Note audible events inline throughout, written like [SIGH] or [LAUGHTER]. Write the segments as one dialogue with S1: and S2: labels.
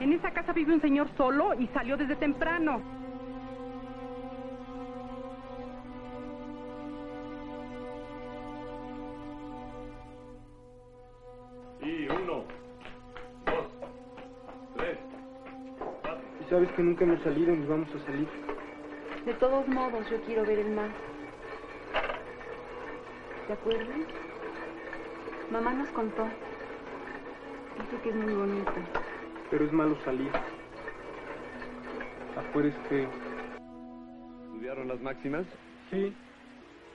S1: En esa casa vive un señor solo y salió desde temprano.
S2: Y uno, dos, tres, cuatro.
S3: Y sabes que nunca hemos salido ni vamos a salir.
S4: De todos modos, yo quiero ver el mar. ¿De acuerdo? Mamá nos contó. Dice que es muy bonito.
S3: Pero es malo salir. Afuera es feo.
S2: ¿Estudiaron las máximas?
S3: Sí.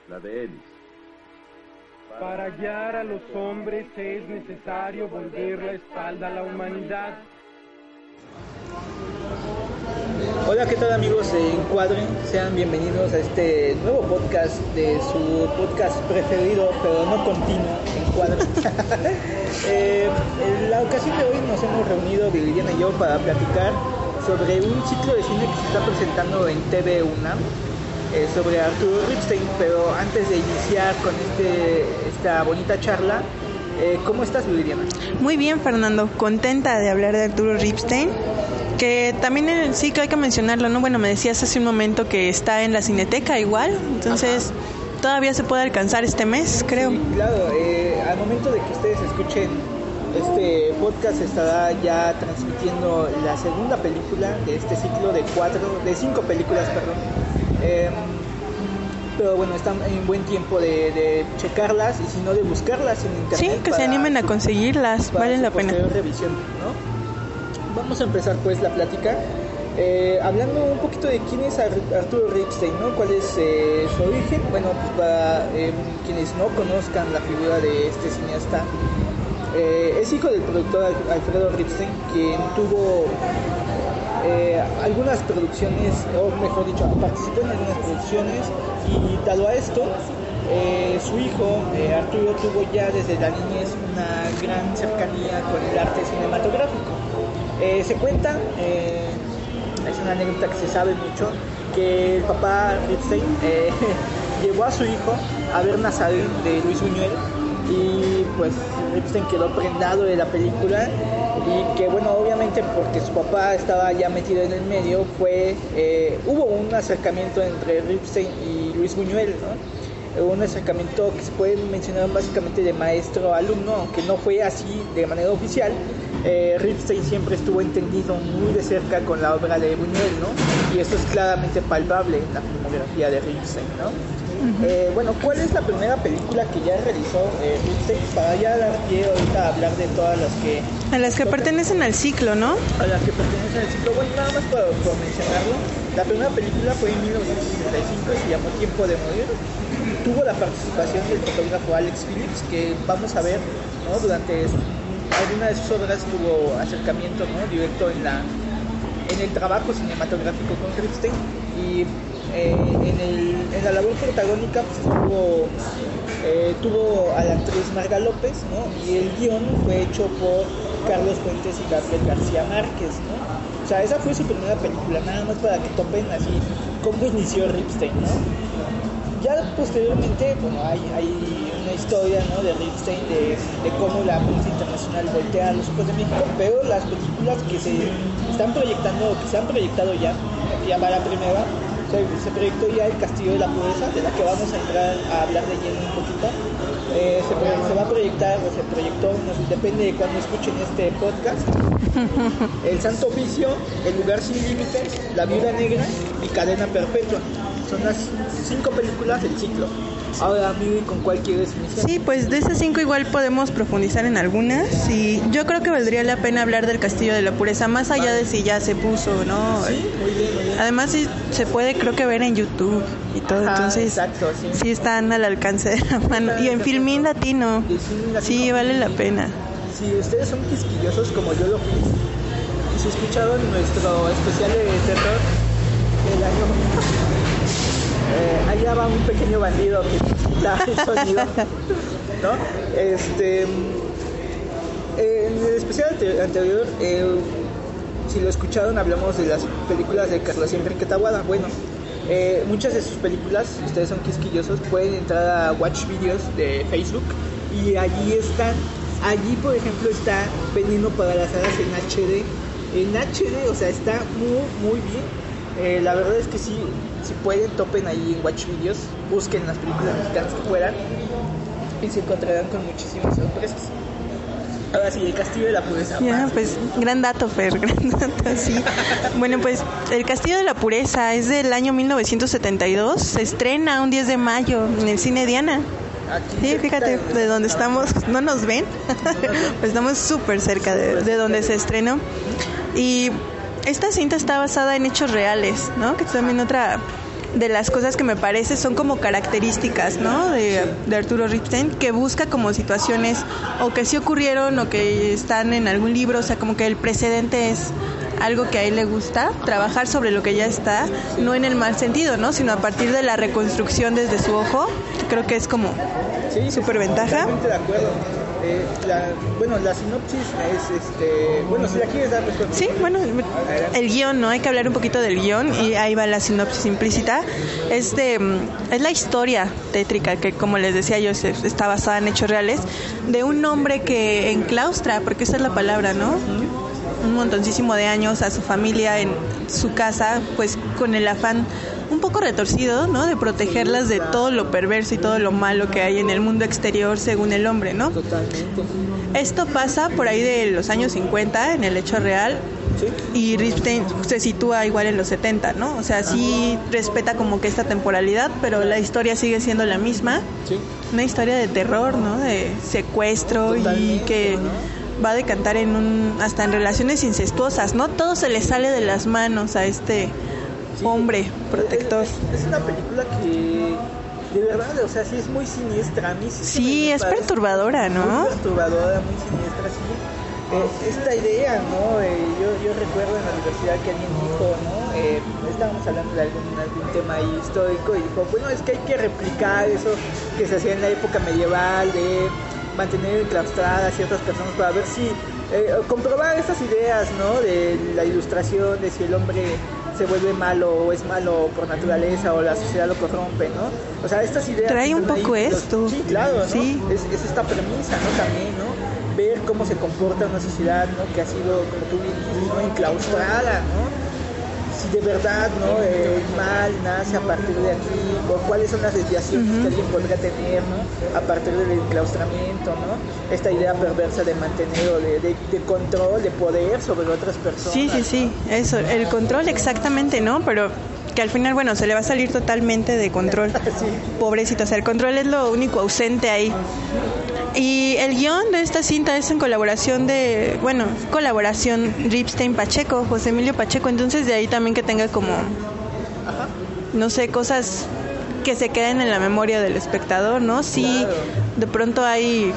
S2: La de Ellis.
S3: Para guiar a los hombres es necesario volver la espalda a la humanidad.
S5: Hola, ¿qué tal amigos de Encuadre? Sean bienvenidos a este nuevo podcast de su podcast preferido, pero no continuo, Encuadre. [LAUGHS] eh, en la ocasión de hoy nos hemos reunido Viridiana y yo para platicar sobre un ciclo de cine que se está presentando en TV UNAM eh, sobre Arturo Ripstein, pero antes de iniciar con este, esta bonita charla, eh, ¿cómo estás Viridiana?
S6: Muy bien, Fernando. Contenta de hablar de Arturo Ripstein. Que también el ciclo hay que mencionarlo, ¿no? Bueno, me decías hace un momento que está en la Cineteca igual, entonces todavía se puede alcanzar este mes, creo.
S5: Sí, claro, eh, al momento de que ustedes escuchen este podcast estará ya transmitiendo la segunda película de este ciclo de cuatro, de cinco películas, perdón. Eh, pero bueno, están en buen tiempo de, de, checarlas y si no de buscarlas en internet.
S6: Sí, que se animen a conseguirlas, valen la pena.
S5: Revisión, ¿no? Vamos a empezar pues la plática. Eh, hablando un poquito de quién es Arturo Ripstein, ¿no? ¿Cuál es eh, su origen? Bueno, pues para eh, quienes no conozcan la figura de este cineasta, es hijo del productor Alfredo Ripstein, quien tuvo algunas producciones, o mejor dicho, participó en algunas producciones y dado a esto, su hijo, Arturo, tuvo ya desde la niñez una gran cercanía con el arte cinematográfico. Eh, se cuenta, es una anécdota que se sabe mucho, que el papá Ripstein [LAUGHS] llevó a su hijo a ver Nazaret de Luis Buñuel y pues Ripstein quedó prendado de la película y que bueno obviamente porque su papá estaba ya metido en el medio fue hubo un acercamiento entre Ripstein y Luis Buñuel ¿no? un acercamiento que se puede mencionar básicamente de maestro alumno, aunque no fue así de manera oficial. Eh, Ripstein siempre estuvo entendido muy de cerca con la obra de Buñuel, ¿no? Y esto es claramente palpable en la filmografía de Ripstein, ¿no? Uh -huh. eh, bueno, ¿cuál es la primera película que ya realizó eh, Ripstein? Para ya dar pie ahorita a hablar de todas las que...
S6: A las que pertenecen al ciclo, ¿no?
S5: A las que pertenecen al ciclo. Bueno, nada más para, para mencionarlo. La primera película fue en 1965 y se llamó Tiempo de Morir tuvo la participación del fotógrafo Alex Phillips, que vamos a ver ¿no? durante alguna de sus obras tuvo acercamiento ¿no? directo en la, en el trabajo cinematográfico con Ripstein y eh, en, la labor protagónica pues, estuvo, eh, tuvo a la actriz Marga López ¿no? y el guion fue hecho por Carlos Fuentes y Gabriel García Márquez. ¿no? O sea, esa fue su primera película, nada más para que topen así cómo inició Ripstein, ¿no? Ya posteriormente, bueno, hay, hay una historia ¿no? de Ripstein de, de, cómo la prensa internacional voltea a los ojos de México, pero las películas que se están proyectando, que se han proyectado ya, ya va la primera, se, se, proyectó ya El Castillo de la Pureza, de la que vamos a entrar a hablar de lleno un poquito. Eh, se, se, va a proyectar o se proyectó, no, depende de cuando escuchen este podcast. [LAUGHS] El Santo Oficio, El Lugar Sin Límites, La Viuda Negra y Cadena Perpetua. Son las cinco películas del ciclo. Ahora, Miri, ¿con cuál quieres iniciar?
S6: Sí, pues de esas cinco igual podemos profundizar en algunas y yo creo que valdría la pena hablar del Castillo de la Pureza, más allá de si ya se puso, ¿no?
S5: Sí, muy bien, muy bien.
S6: Además, sí, se puede creo que ver en YouTube y todo.
S5: Ajá,
S6: Entonces,
S5: exacto, sí.
S6: están al alcance de la mano. Y en Filmín Latino.
S5: Y Filmín Latino.
S6: Sí, vale la pena.
S5: Si ustedes son quisquillosos como yo lo fui, y si escucharon nuestro especial de terror año, eh, allá va un pequeño bandido que quita el sonido. Este, en el especial ante- anterior, eh, si lo escucharon, hablamos de las películas de Carlos Enrique Taboada. Bueno, eh, muchas de sus películas, si ustedes son quisquillosos, pueden entrar a Watch Videos de Facebook y allí están. Allí, por ejemplo, está Veneno para las Hadas en HD. En HD, o sea, está muy, muy bien. Eh, la verdad es que sí, si pueden, topen ahí en Watch Videos, busquen las películas mexicanas que puedan y se encontrarán con muchísimas sorpresas. Ahora sí, el castillo de la pureza.
S6: Ya,
S5: más.
S6: pues gran dato, Fer, [LAUGHS] gran dato, sí. Bueno, pues El Castillo de la Pureza es del año 1972, se estrena un 10 de mayo en el cine Diana.
S5: Aquí
S6: Sí, fíjate,
S5: de-
S6: de donde estamos, ¿no nos ven? [LAUGHS] Pues estamos súper cerca de, de donde se estrenó. Y esta cinta está basada en hechos reales, ¿no? Que también otra de las cosas que me parece son como características, ¿no? De, de Arturo Ripstein, que busca como situaciones o que sí ocurrieron o que están en algún libro, o sea, como que el precedente es algo que a él le gusta, trabajar sobre lo que ya está, no en el mal sentido, ¿no? Sino a partir de la reconstrucción desde su ojo, creo que es como
S5: Sí, sí, Eh, la, bueno, la sinopsis es, este, bueno, si la quieres dar, pues,
S6: Sí, bueno, el guion, ¿no? Hay que hablar un poquito del guion y ahí va la sinopsis implícita. Es, de, mm, es la historia tétrica que, como les decía yo, se- está basada en hechos reales, de un hombre que enclaustra, porque esa es la palabra, ¿no? Un montoncísimo de años a su familia en su casa, pues con el afán un poco retorcido, ¿no? De protegerlas de todo lo perverso y todo lo malo que hay en el mundo exterior según el hombre, ¿no? Esto pasa por ahí de los años 50 en el hecho real y Ripstein se sitúa igual en los 70, ¿no? O sea, sí respeta como que esta temporalidad, pero la historia sigue siendo la misma. Una historia de terror, ¿no? De secuestro y que va a decantar en un hasta en relaciones incestuosas, ¿no? Todo se le sale de las manos a este hombre protector.
S5: Es, una película que, de verdad, o sea, sí es muy siniestra. A mí sí,
S6: es
S5: parece
S6: perturbadora,
S5: Muy
S6: ¿no?
S5: perturbadora, muy siniestra, sí. Eh, esta idea, ¿no? Eh, yo, yo recuerdo en la universidad que alguien dijo, ¿no? Eh, estábamos hablando de algún, algún tema ahí histórico y dijo, bueno, es que hay que replicar eso que se hacía en la época medieval de mantener enclaustradas ciertas personas para ver si, eh, comprobar estas ideas, ¿no? De la ilustración, de si el hombre se vuelve malo o es malo por naturaleza o la sociedad lo corrompe, ¿no? O sea, estas ideas...
S6: Trae un
S5: ahí,
S6: poco
S5: los-
S6: esto.
S5: Sí, claro, ¿no?
S6: Sí.
S5: Es, es esta premisa, ¿no? También, ¿no? Ver cómo se comporta una sociedad, ¿no? Que ha sido, como tú dices, ¿no? Enclaustrada, ¿no? De verdad, ¿no? Eh, el mal nace a partir de aquí, o cuáles son las desviaciones que alguien podría tener, ¿no? A partir del enclaustramiento, ¿no? Esta idea perversa de mantener o de, de- de control, de poder sobre otras personas.
S6: Sí, sí, sí, eso, el control exactamente, ¿no? Pero que al final, bueno, se le va a salir totalmente de control. [LAUGHS] Pobrecito, o sea, el control es lo único ausente ahí. Y el guion de esta cinta es en colaboración de, bueno, colaboración Ripstein Pacheco, José Emilio Pacheco, entonces de ahí también que tenga como, no sé, cosas que se queden en la memoria del espectador, ¿no? Sí, de pronto hay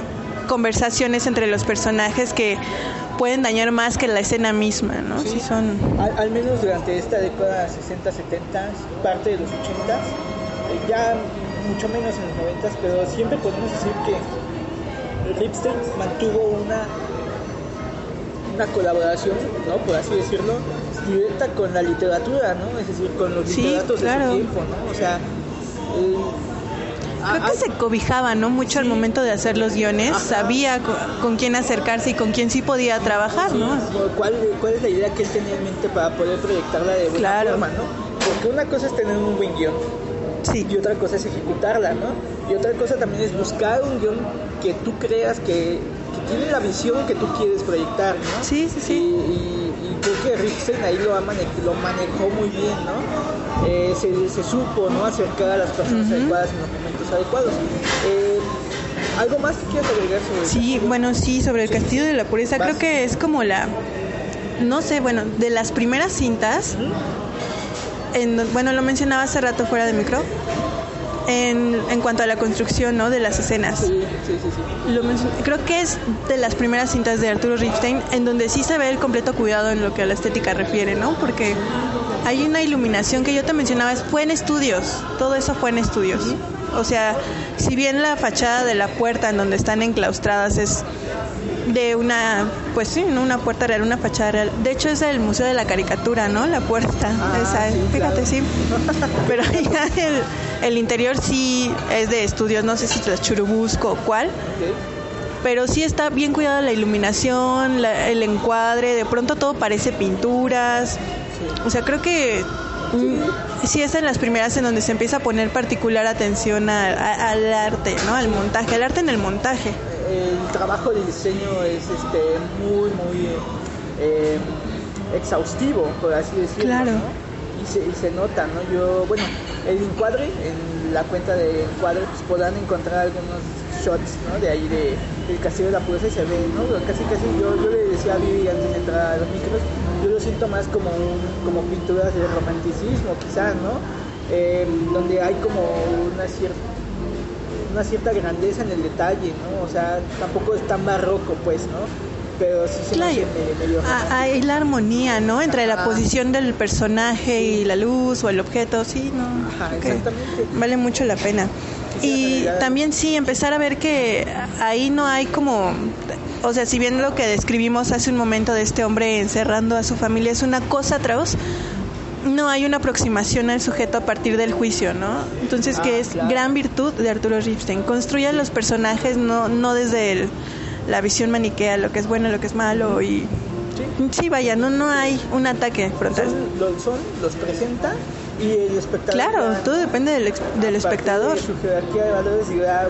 S6: conversaciones entre los personajes que pueden dañar más que la escena misma, ¿no? Sí, son...
S5: Al, al menos durante esta década 60, 70, parte de los 80, eh, ya mucho menos en los 90, pero siempre podemos decir que Ripstein mantuvo una una colaboración, ¿no? por así decirlo, directa con la literatura, ¿no? Es decir, con los
S6: Sí,
S5: literatos de
S6: claro.
S5: su tiempo, ¿no? O sea, eh,
S6: Creo
S5: ah,
S6: que se cobijaba, ¿no? Mucho al momento de hacer los guiones,
S5: Ajá.
S6: sabía co- con quién acercarse y con quién sí podía trabajar, ¿no?
S5: ¿Cuál, ¿Cuál es la idea que él tenía en mente para poder proyectarla de buena
S6: Claro.
S5: forma, ¿no? Porque una cosa es tener un buen guion
S6: Sí.
S5: y otra cosa es ejecutarla, ¿no? Y otra cosa también es buscar un guion que tú creas que, que tiene la visión que tú quieres proyectar, ¿no?
S6: Sí, sí, sí.
S5: Y, y- y creo que Ripstein ahí lo, mane- lo manejó muy bien, ¿no? Eh, se, se supo, ¿no? Acercar a las personas adecuadas en los momentos adecuados. Eh, ¿Algo más que quieras agregar sobre
S6: Sí, bueno, sí, sobre el Castillo de la Pureza,
S5: Vas.
S6: creo que es como la, no sé, bueno, de las primeras cintas en, bueno, lo mencionaba hace rato fuera de micro, en, en cuanto a la construcción ¿no? de las escenas.
S5: Sí, sí, sí.
S6: Lo creo que es de las primeras cintas de Arturo Ripstein en donde sí se ve el completo cuidado en lo que a la estética refiere, ¿no? Porque hay una iluminación que yo te mencionaba, es- fue en estudios, todo eso fue en estudios. O sea, si bien la fachada de la puerta en donde están enclaustradas es de una, pues sí, ¿no? una puerta real, una fachada real. De hecho es del Museo de la Caricatura, ¿no? La puerta,
S5: Ah,
S6: esa,
S5: sí,
S6: fíjate,
S5: claro.
S6: sí. Pero [LAUGHS] ya el, el interior sí es de estudios, no sé si es Churubusco o cuál, pero sí está bien cuidada la iluminación, la- el encuadre, de pronto todo parece pinturas. O sea, creo que mm, sí es en las primeras en donde se empieza a poner particular atención a- a- al arte, ¿no? Al montaje, al arte en el montaje.
S5: El trabajo de diseño es este muy muy eh, exhaustivo por así decirlo
S6: Claro.
S5: ¿no? y, se, y se nota no yo bueno el encuadre en la cuenta de encuadre pues podrán encontrar algunos shots no de ahí de del castillo de la pureza y se ve no casi casi yo, yo le decía a Vivi antes de entrar a los micros yo lo siento más como un, como pinturas de romanticismo quizás no Eh, donde hay como una cierta una cierta grandeza en el detalle, ¿no? O sea, tampoco es tan barroco, pues, ¿no? Pero sí se
S6: Claro.
S5: medio, medio
S6: Ah, Hay la armonía, ¿no? Entre la posición del personaje y la luz o el objeto, sí, ¿no?
S5: Ajá, exactamente.
S6: Vale mucho la pena. Y también sí, empezar a ver que ahí no hay como... O sea, si bien lo que describimos hace un momento de este hombre encerrando a su familia es una cosa atroz, no hay una aproximación al sujeto a partir del juicio, ¿no? Entonces,
S5: Ah,
S6: que es
S5: claro.
S6: gran virtud de Arturo Ripstein. Construye a los personajes no, no desde el- la visión maniquea, lo que es bueno, lo que es malo y... Sí, vaya, no, no hay un ataque frontal.
S5: Son, los, son, los presenta y el espectador.
S6: Claro, todo depende del, del espectador.
S5: De su jerarquía de valores y ah,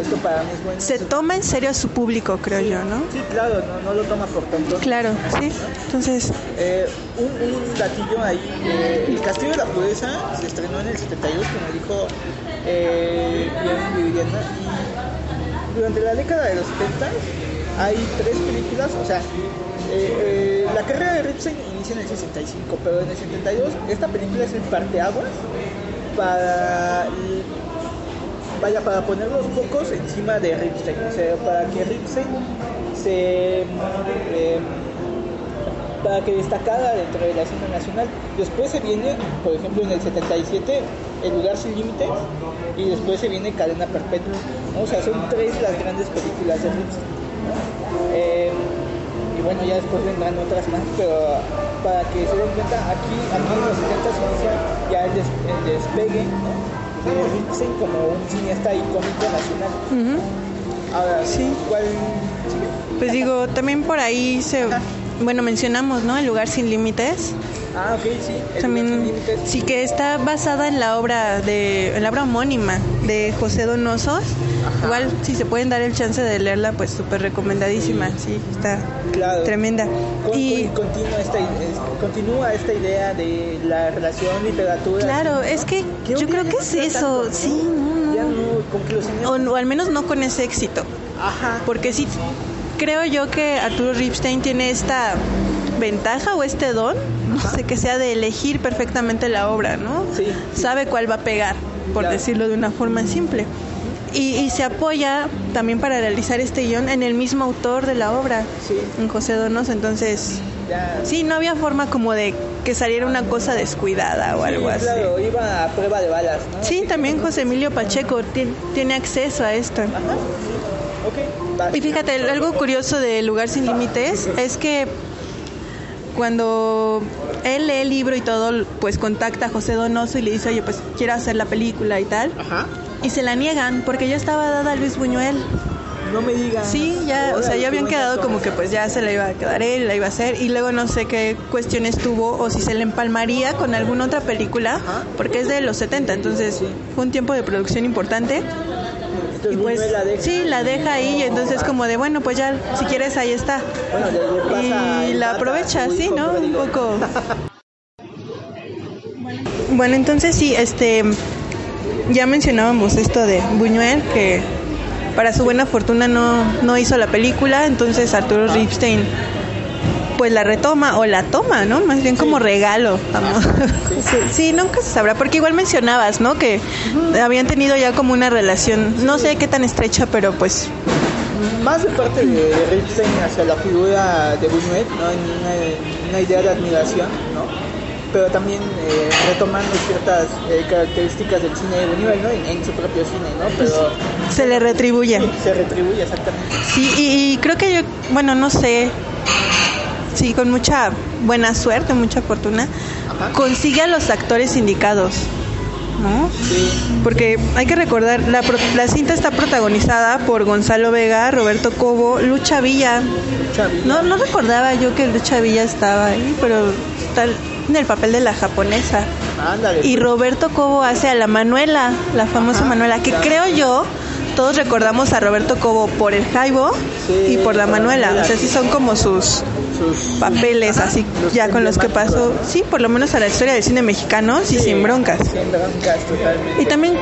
S5: esto para mí es bueno.
S6: Se toma en serio a su público, creo yo, ¿no?
S5: Sí, claro, no, no lo toma por tonto.
S6: Claro, sí. Entonces,
S5: Eh, un, un datillo ahí, eh, El Castillo de la Pureza se estrenó en el 72, como dijo eh, Viviana, y durante la década de los 70 hay tres películas, o sea, eh, la carrera de Ripstein inicia en el 65, pero en el 72 esta película es el parteaguas para vaya para poner los focos encima de Ripstein, o sea, para que Ripstein se eh, para que destacara dentro de la escena nacional. Después se viene, por ejemplo, en el 77, El lugar sin límites, y después se viene Cadena Perpetua. O sea, son tres las grandes películas de Ripstein. ¿no? Eh, y bueno, ya después vendrán otras más, pero para que se den cuenta, aquí, aquí en los 70 se inicia ya el, des- el despegue ¿no? Como un cineasta icónico nacional. Ahora,
S6: Sí.
S5: ¿cuál
S6: pues digo, también por ahí se... Bueno, mencionamos, ¿no? El lugar sin límites.
S5: Ah, ok, sí. El
S6: También sí que está basada en la obra de en la obra homónima de José Igual si se pueden dar el chance de leerla, pues súper recomendadísima. Sí, está
S5: Claro.
S6: tremenda.
S5: Con-
S6: Y
S5: con- continúa, esta, es- continúa esta idea de la relación literatura.
S6: claro, es que yo creo que es eso. Sí, no,
S5: Ya
S6: no.
S5: no,
S6: O, o al menos no con ese éxito.
S5: Ajá.
S6: Porque sí, creo yo que Arturo Ripstein tiene esta ventaja o este don, no sé, que sea de elegir perfectamente la obra, ¿no?
S5: Sí, sí.
S6: Sabe cuál va a pegar, por
S5: Claro.
S6: decirlo de una forma simple. Y, y se apoya también para realizar este guion en el mismo autor de la obra,
S5: Sí,
S6: en José Donoso. Entonces,
S5: ya.
S6: sí, no había forma como de que saliera una cosa descuidada o algo
S5: Sí,
S6: así.
S5: Claro, iba a prueba de balas, ¿no?
S6: Sí,
S5: Así
S6: también
S5: que-
S6: José Emilio Pacheco ti- tiene acceso a esto.
S5: Ajá.
S6: Y fíjate, algo curioso de Lugar sin Límites es que cuando él lee el libro y todo, pues contacta a José Donoso y le dice, oye, pues quiero hacer la película y tal.
S5: Ajá.
S6: Y se la niegan porque ya estaba dada a Luis Buñuel.
S5: No me digas.
S6: Sí, ya, o sea, ya habían quedado como que pues ya se la iba a quedar él, la iba a hacer. Y luego no sé qué cuestiones tuvo o si se le empalmaría con alguna otra película, porque es de los 70, entonces fue un tiempo de producción importante.
S5: Entonces,
S6: Y pues
S5: la deja.
S6: sí, la deja ahí y entonces como de bueno, pues ya si quieres ahí está.
S5: Bueno,
S6: Y la aprovecha, sí, ¿no? Un poco. [LAUGHS] Bueno, entonces sí, este ya mencionábamos esto de Buñuel que para su buena fortuna no, no hizo la película, entonces Arturo Ripstein pues la retoma o la toma, ¿no? Más bien como regalo. vamos. [LAUGHS] Sí, sí, nunca se sabrá, porque igual mencionabas, ¿no? Que habían tenido ya como una relación, no sé qué tan estrecha, pero pues
S5: Más de parte de, Ripstein hacia la figura de Buñuel, ¿no? Una, una idea de admiración. Pero también eh, retomando ciertas eh, características del cine de Buñuel, ¿no? En, en su propio cine, ¿no? Pero
S6: se le retribuye.
S5: sí, se retribuye exactamente.
S6: Sí, y, y creo que yo, bueno, no sé, sí, con mucha buena suerte, mucha fortuna,
S5: Ajá.
S6: consigue a los actores indicados, ¿no?
S5: Sí.
S6: Porque hay que recordar, la, la cinta está protagonizada por Gonzalo Vega, Roberto Cobo, Lucha Villa. No, no recordaba yo que Lucha Villa estaba ahí, pero está en el papel de la japonesa.
S5: Ándale.
S6: Y Roberto Cobo hace a la Manuela, la famosa
S5: Ajá,
S6: Manuela, que creo yo, todos recordamos a Roberto Cobo por el Jaibo
S5: Sí,
S6: y por la Manuela. O sea, sí. son como sus
S5: sus
S6: papeles, así
S5: los
S6: ya con los que pasó, sí, por lo menos a la historia del cine mexicano, sí,
S5: Sí,
S6: sin broncas.
S5: Sin broncas, totalmente.
S6: Y también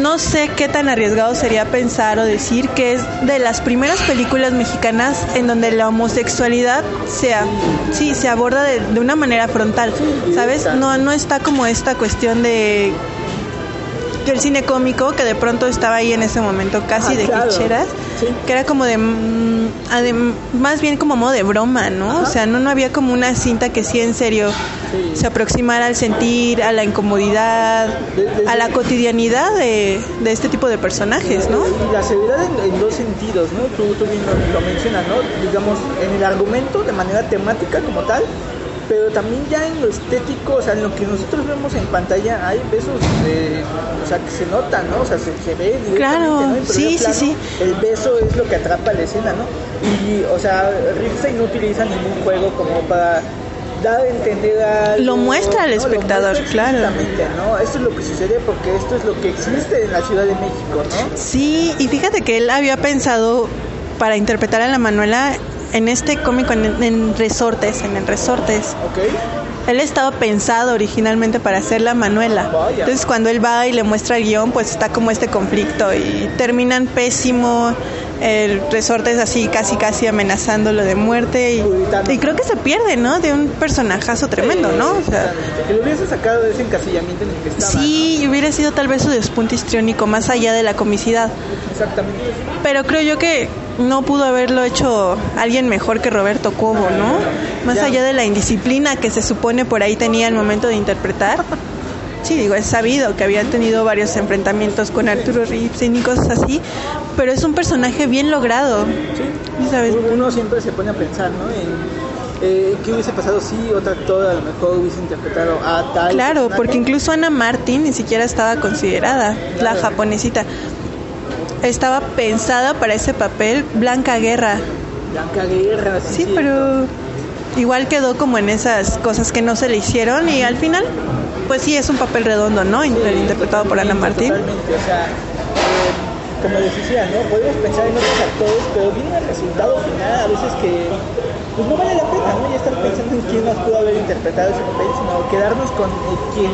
S6: no sé qué tan arriesgado sería pensar o decir que es de las primeras películas mexicanas en donde la homosexualidad sea, sí, se aborda de, de una manera frontal, ¿sabes? No, no está como esta cuestión de el cine cómico que de pronto estaba ahí en ese momento casi de
S5: claro.
S6: clicheras,
S5: Sí.
S6: que era como de mm, más bien como modo de broma, ¿no?
S5: Ajá.
S6: O sea, no, no había como una cinta que sí en serio
S5: Sí.
S6: se aproximara al sentir, a la incomodidad,
S5: De-
S6: a la cotidianidad de, de este tipo de personajes, ¿no?
S5: Y la seriedad en, en dos sentidos, ¿no? Tú, tú bien lo, lo mencionas, ¿no? Digamos, en el argumento de manera temática como tal, pero también ya en lo estético, o sea, en lo que nosotros vemos en pantalla, hay besos, de, o sea, que se notan, ¿no? O sea, se, se ve directamente,
S6: Claro,
S5: ¿no? En
S6: sí, sí,
S5: plano,
S6: sí.
S5: El beso es lo que atrapa la escena, ¿no? Y, o sea, Ripstein no utiliza ningún juego como para dar a entender a
S6: Lo muestra al espectador, claro.
S5: Exactamente, ¿no? Esto es lo que sucede porque esto es lo que existe en la Ciudad de México, ¿no?
S6: Sí, y fíjate que él había pensado para interpretar a la Manuela en este cómico en, en Resortes, en el Resortes.
S5: ¿Ok?
S6: Él estaba pensado originalmente para hacer la Manuela.
S5: Vaya.
S6: Entonces cuando él va y le muestra el guion, pues está como este conflicto y terminan pésimo. El resorte es así, casi casi amenazándolo de muerte y, y creo que se pierde, ¿no? De un personajazo tremendo, ¿no? O sea.
S5: Que lo hubiese sacado de ese encasillamiento en el que estaba.
S6: sí, y hubiera sido tal vez su despunte histriónico más allá de la comicidad.
S5: ¿no? Exactamente.
S6: Pero creo yo que no pudo haberlo hecho alguien mejor que Roberto Cobo, ¿no? Más allá de la indisciplina que se supone por ahí tenía al momento de interpretar. Sí, digo, es sabido que había tenido varios enfrentamientos con Arturo Ripstein y cosas así, pero es un personaje bien logrado.
S5: Sí.
S6: ¿Sabes?
S5: Uno siempre se pone a pensar, ¿no? En eh, qué hubiese pasado si otro actor a lo mejor hubiese interpretado a tal.
S6: Claro,
S5: personaje?
S6: porque incluso Ana Martín ni siquiera estaba considerada, la japonesita. Estaba pensada para ese papel Blanca Guerra.
S5: Blanca Guerra, sí.
S6: Sí, pero igual quedó como en esas cosas que no se le hicieron y al final, pues sí, es un papel redondo, ¿no?
S5: Sí,
S6: Inter- interpretado por Ana Martín.
S5: Totalmente, o sea, eh, como les decía, ¿no? Podemos pensar en otros actores, pero viene el resultado final a veces que pues no vale la pena, ¿no? Ya estar pensando en quién más pudo haber interpretado ese papel, sino quedarnos con eh, quien,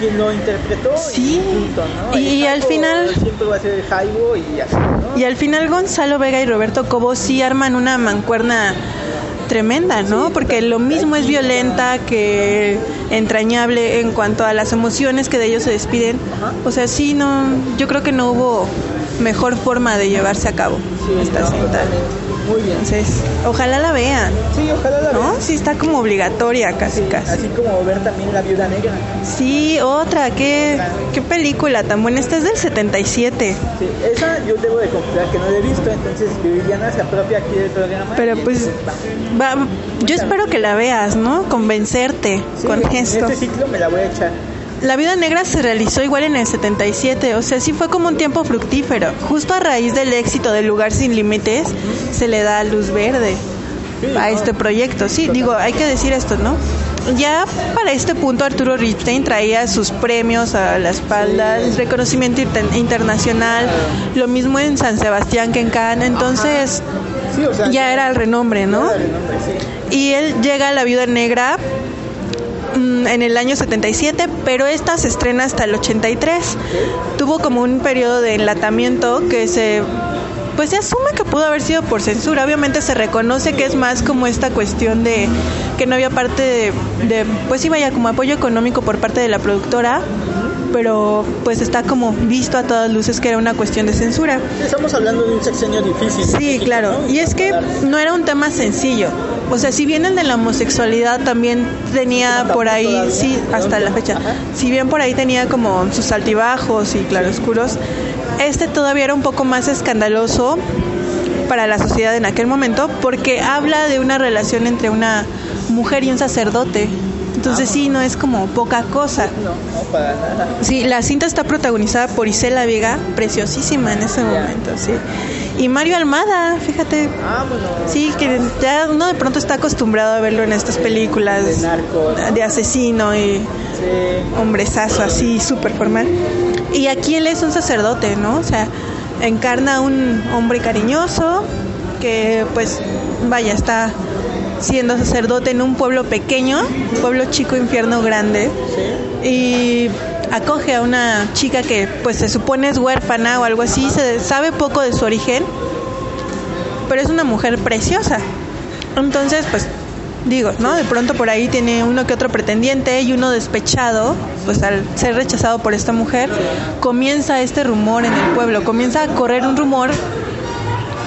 S5: quien lo interpretó
S6: Sí,
S5: y punto, ¿no?
S6: y-
S5: El
S6: y al final-
S5: siempre va a ser el Jaibo y así, ¿no?
S6: Y al final Gonzalo Vega y Roberto Cobo sí arman una mancuerna tremenda, ¿no?
S5: Sí,
S6: Porque lo mismo es violenta que entrañable en cuanto a las emociones que de ellos se despiden.
S5: Ajá.
S6: O sea, sí, no, yo creo que no hubo mejor forma de llevarse a cabo
S5: Sí,
S6: esta
S5: no,
S6: cinta.
S5: totalmente. Muy bien.
S6: Entonces, ojalá la vean,
S5: Sí, ojalá la
S6: ¿no?
S5: vean.
S6: Sí, está como obligatoria casi,
S5: Sí,
S6: casi.
S5: así como ver también La Viuda Negra.
S6: Sí, otra, qué, qué película tan buena. Esta es del 77.
S5: Sí, esa yo debo de confesar que no la he visto, entonces Viviana se apropia aquí del programa.
S6: Pero pues,
S5: va.
S6: yo espero que la veas, ¿no? Convencerte
S5: Sí,
S6: con
S5: en
S6: esto.
S5: este ciclo me la voy a echar.
S6: La Vida Negra se realizó igual en el 77, o sea, sí fue como un tiempo fructífero. Justo a raíz del éxito del Lugar Sin Límites, se le da luz verde a este proyecto. Sí, digo, hay que decir esto, ¿no? Ya para este punto Arturo Ripstein traía sus premios a la espalda, el reconocimiento inter- internacional, lo mismo en San Sebastián que en Cannes, entonces ya era el renombre, ¿no? Y él llega a La Viuda Negra mm, en el año 77, pero esta se estrena hasta el 83. Tuvo como un periodo de enlatamiento que se pues se asume que pudo haber sido por censura. Obviamente se reconoce que es más como esta cuestión de que no había parte de, de pues sí vaya como apoyo económico por parte de la productora, pero pues está como visto a todas luces que era una cuestión de censura.
S5: Estamos hablando de un sexenio difícil.
S6: Sí, claro. Y es que no era un tema sencillo. O sea, si bien el de la homosexualidad también tenía por ahí, sí, hasta la fecha, si bien por ahí tenía como sus altibajos y claroscuros, este todavía era un poco más escandaloso para la sociedad en aquel momento porque habla de una relación entre una mujer y un sacerdote. Entonces sí, no es como poca cosa.
S5: No, no, para nada.
S6: Sí, la cinta está protagonizada por Isela Vega, preciosísima en ese momento, sí. Y Mario Almada, fíjate.
S5: Vámonos.
S6: Sí, que ya uno de pronto está acostumbrado a verlo en estas películas
S5: De narcos.
S6: de asesino y
S5: Sí.
S6: hombrezazo así súper formal. Y aquí él es un sacerdote, ¿no? O sea, encarna a un hombre cariñoso que pues vaya, está siendo sacerdote en un pueblo pequeño, pueblo chico, infierno grande. Y acoge a una chica que pues se supone es huérfana o algo así, se sabe poco de su origen, pero es una mujer preciosa. Entonces, pues digo, ¿no? De pronto por ahí tiene uno que otro pretendiente y uno despechado, pues al ser rechazado por esta mujer, comienza este rumor en el pueblo, comienza a correr un rumor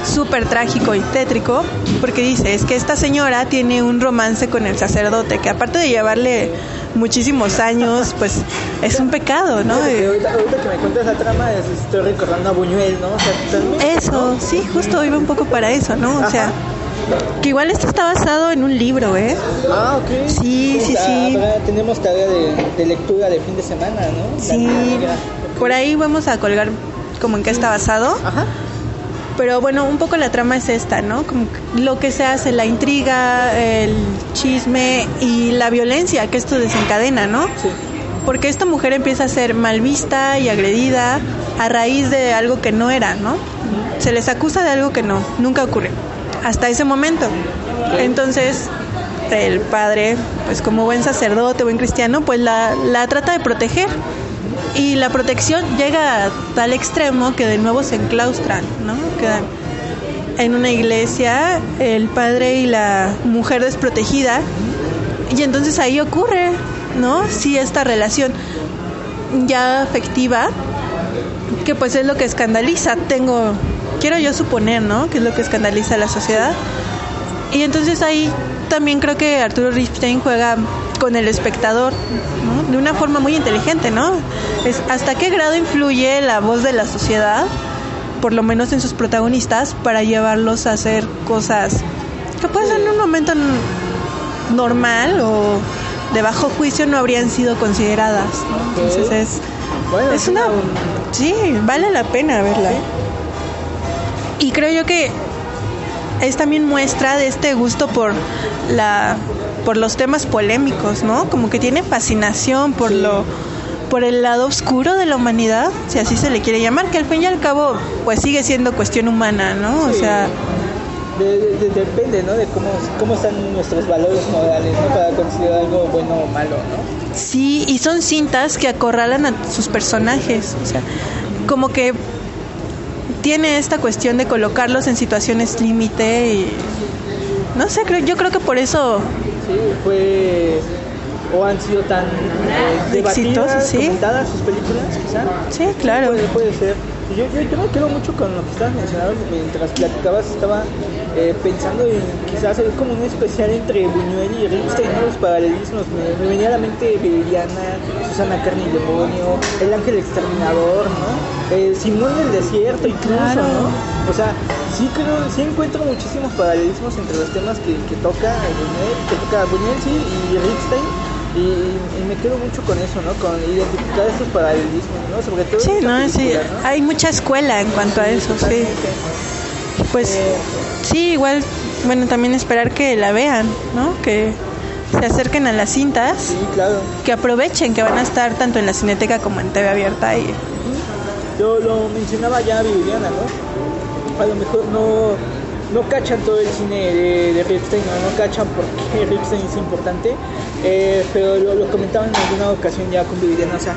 S6: súper trágico y tétrico, porque dice, es que esta señora tiene un romance con el sacerdote, que aparte de llevarle muchísimos años, pues es un pecado, ¿no?
S5: Ahorita, ahorita que me cuentas la trama, es- estoy recordando a Buñuel, ¿no? O sea, también-
S6: Eso, sí, justo iba un poco para eso, ¿no? O sea, que igual esto está basado en un libro, ¿eh?
S5: Ah, ok.
S6: Sí, sí, sí.
S5: tenemos tarea de, de lectura de fin de semana, ¿no? La
S6: Sí, por ahí vamos a colgar como en qué está basado.
S5: Ajá.
S6: Pero bueno, un poco la trama es esta, ¿no? Como lo que se hace, la intriga, el chisme y la violencia que esto desencadena, ¿no?
S5: Sí.
S6: Porque esta mujer empieza a ser mal vista y agredida a raíz de algo que no era, ¿no? Se les acusa de algo que no, nunca ocurre. Hasta ese momento. Entonces, el padre, pues como buen sacerdote, buen cristiano, pues la, la trata de proteger. Y la protección llega a tal extremo que de nuevo se enclaustran, ¿no? Quedan en una iglesia el padre y la mujer desprotegida. Y entonces ahí ocurre, ¿no? Sí, esta relación ya afectiva, que pues es lo que escandaliza, tengo, quiero yo suponer, ¿no? Que es lo que escandaliza a la sociedad. Y entonces ahí también creo que Arturo Ripstein juega con el espectador, ¿no? De una forma muy inteligente, ¿no? Es hasta qué grado influye la voz de la sociedad, por lo menos en sus protagonistas, para llevarlos a hacer cosas que pues en un momento normal o de bajo juicio no habrían sido consideradas, ¿no? Entonces es
S5: Bueno,
S6: es una sí, vale la pena verla. Y creo yo que es también muestra de este gusto por la por los temas polémicos, ¿no? Como que tiene fascinación por lo por el lado oscuro de la humanidad, si así se le quiere llamar, que al fin y al cabo pues sigue siendo cuestión humana, ¿no? O sea,
S5: De- de- de- depende, ¿no? De cómo, cómo están nuestros valores morales, ¿no? Para considerar algo bueno o malo, ¿no?
S6: Sí, y son cintas que acorralan a sus personajes. O sea, como que tiene esta cuestión de colocarlos en situaciones límite y no sé, creo, yo creo que por eso
S5: Sí, fue o han sido tan eh, debatidas,
S6: Exitosas, sí.
S5: comentadas sus películas, quizá.
S6: Sí, claro.
S5: Puede, puede ser. Yo, yo, yo me quedo mucho con lo que estabas mencionando mientras platicabas, estaba eh, pensando en quizás hacer como un especial entre Buñuel y Ripstein, ¿no? los paralelismos. Me, me venía a la mente Viridiana, Susana Carne y Demonio, El Ángel Exterminador, ¿no? Eh, Simón del Desierto, incluso,
S6: Claro.
S5: ¿no? O sea, sí creo, sí encuentro muchísimos paralelismos entre los temas que, que toca Buñuel, que toca Buñuel, sí, y Ripstein. Y, y me quedo mucho con eso, ¿no? Con identificar estos paralelismos, ¿no? Sobre todo
S6: sí, no, sí, hay mucha escuela en cuanto a eso, sí. Pues
S5: Eh,
S6: sí, igual, bueno, también esperar que la vean, ¿no? Que se acerquen a las cintas,
S5: Sí, claro.
S6: que aprovechen que van a estar tanto en la Cineteca como en TV abierta y
S5: Yo lo mencionaba ya Viviana, ¿no? A lo mejor no, no cachan todo el cine de, de Ripstein, ¿no? no cachan por qué Ripstein es importante, eh, pero lo, lo comentaba en alguna ocasión ya con Viviana, o sea,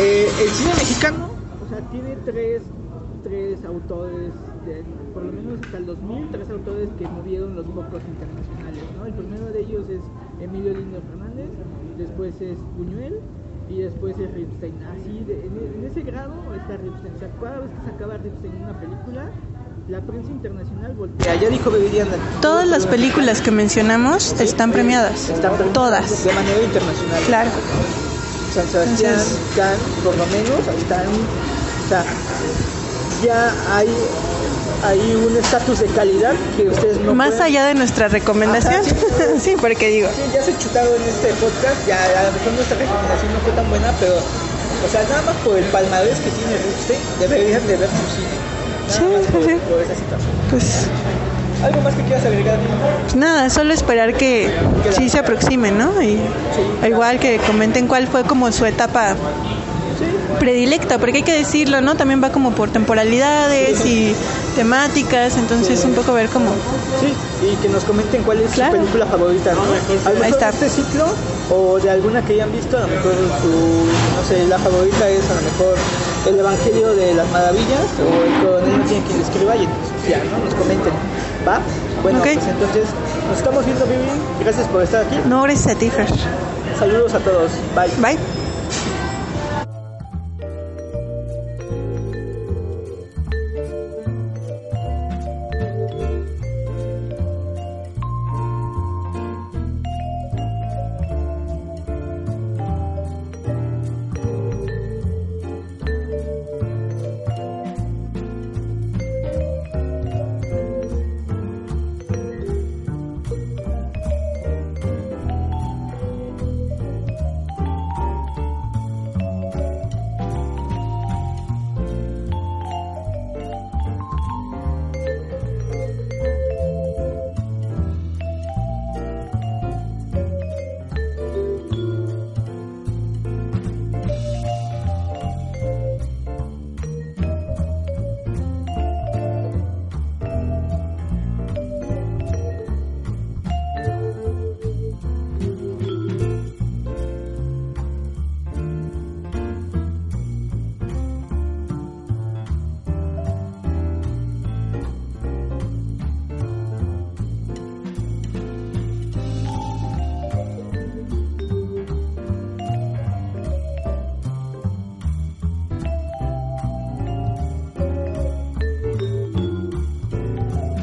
S5: eh, el cine mexicano, o sea, tiene tres, tres autores de- por lo menos hasta el 2000, tres autores que movieron los focos internacionales. ¿no? El primero de ellos es Emilio Lindo Fernández, después es Buñuel y después es Ripstein. Así, de- en, en ese grado está Ripstein. O sea, cada vez que sacaba Ripstein una película, la prensa internacional voltea. Ya dijo Bebediana.
S6: Todas las películas que mencionamos están premiadas.
S5: Están premiadas
S6: Todas.
S5: De manera internacional.
S6: Claro.
S5: San Sebastián,
S6: Entonces-
S5: por lo menos, están, o sea, ya hay, hay un estatus de calidad que ustedes no
S6: Más
S5: pueden-
S6: allá de nuestra recomendación.
S5: Ajá, sí. [LAUGHS]
S6: sí, porque digo,
S5: Sí, ya se chutaron en este podcast, ya a lo mejor nuestra recomendación no fue tan buena, pero, o sea, nada más por el palmarés que tiene Ripstein, deberían de ver su cine. Nada
S6: Sí, sí,
S5: por,
S6: sí.
S5: por esa situación.
S6: pues
S5: ¿Algo más que quieras agregar? Dino?
S6: nada, solo esperar que sí se aproximen, ¿no? Y igual que comenten cuál fue como su etapa predilecta, porque hay que decirlo, ¿no? También va como por temporalidades y temáticas, entonces un poco ver cómo
S5: Sí, y que nos comenten cuál es
S6: Claro.
S5: su película favorita, ¿no? A lo mejor
S6: Ahí está.
S5: de este ciclo o de alguna que hayan visto, a lo mejor su, no sé, la favorita es a lo mejor el Evangelio de las Maravillas o el coronel no tiene quien escriba y ya, ¿no? Nos comenten, ¿va? Bueno, pues entonces nos estamos viendo, Vivi. Gracias por estar aquí.
S6: no gracias a ti, Fer.
S5: Saludos a todos. Bye.
S6: Bye.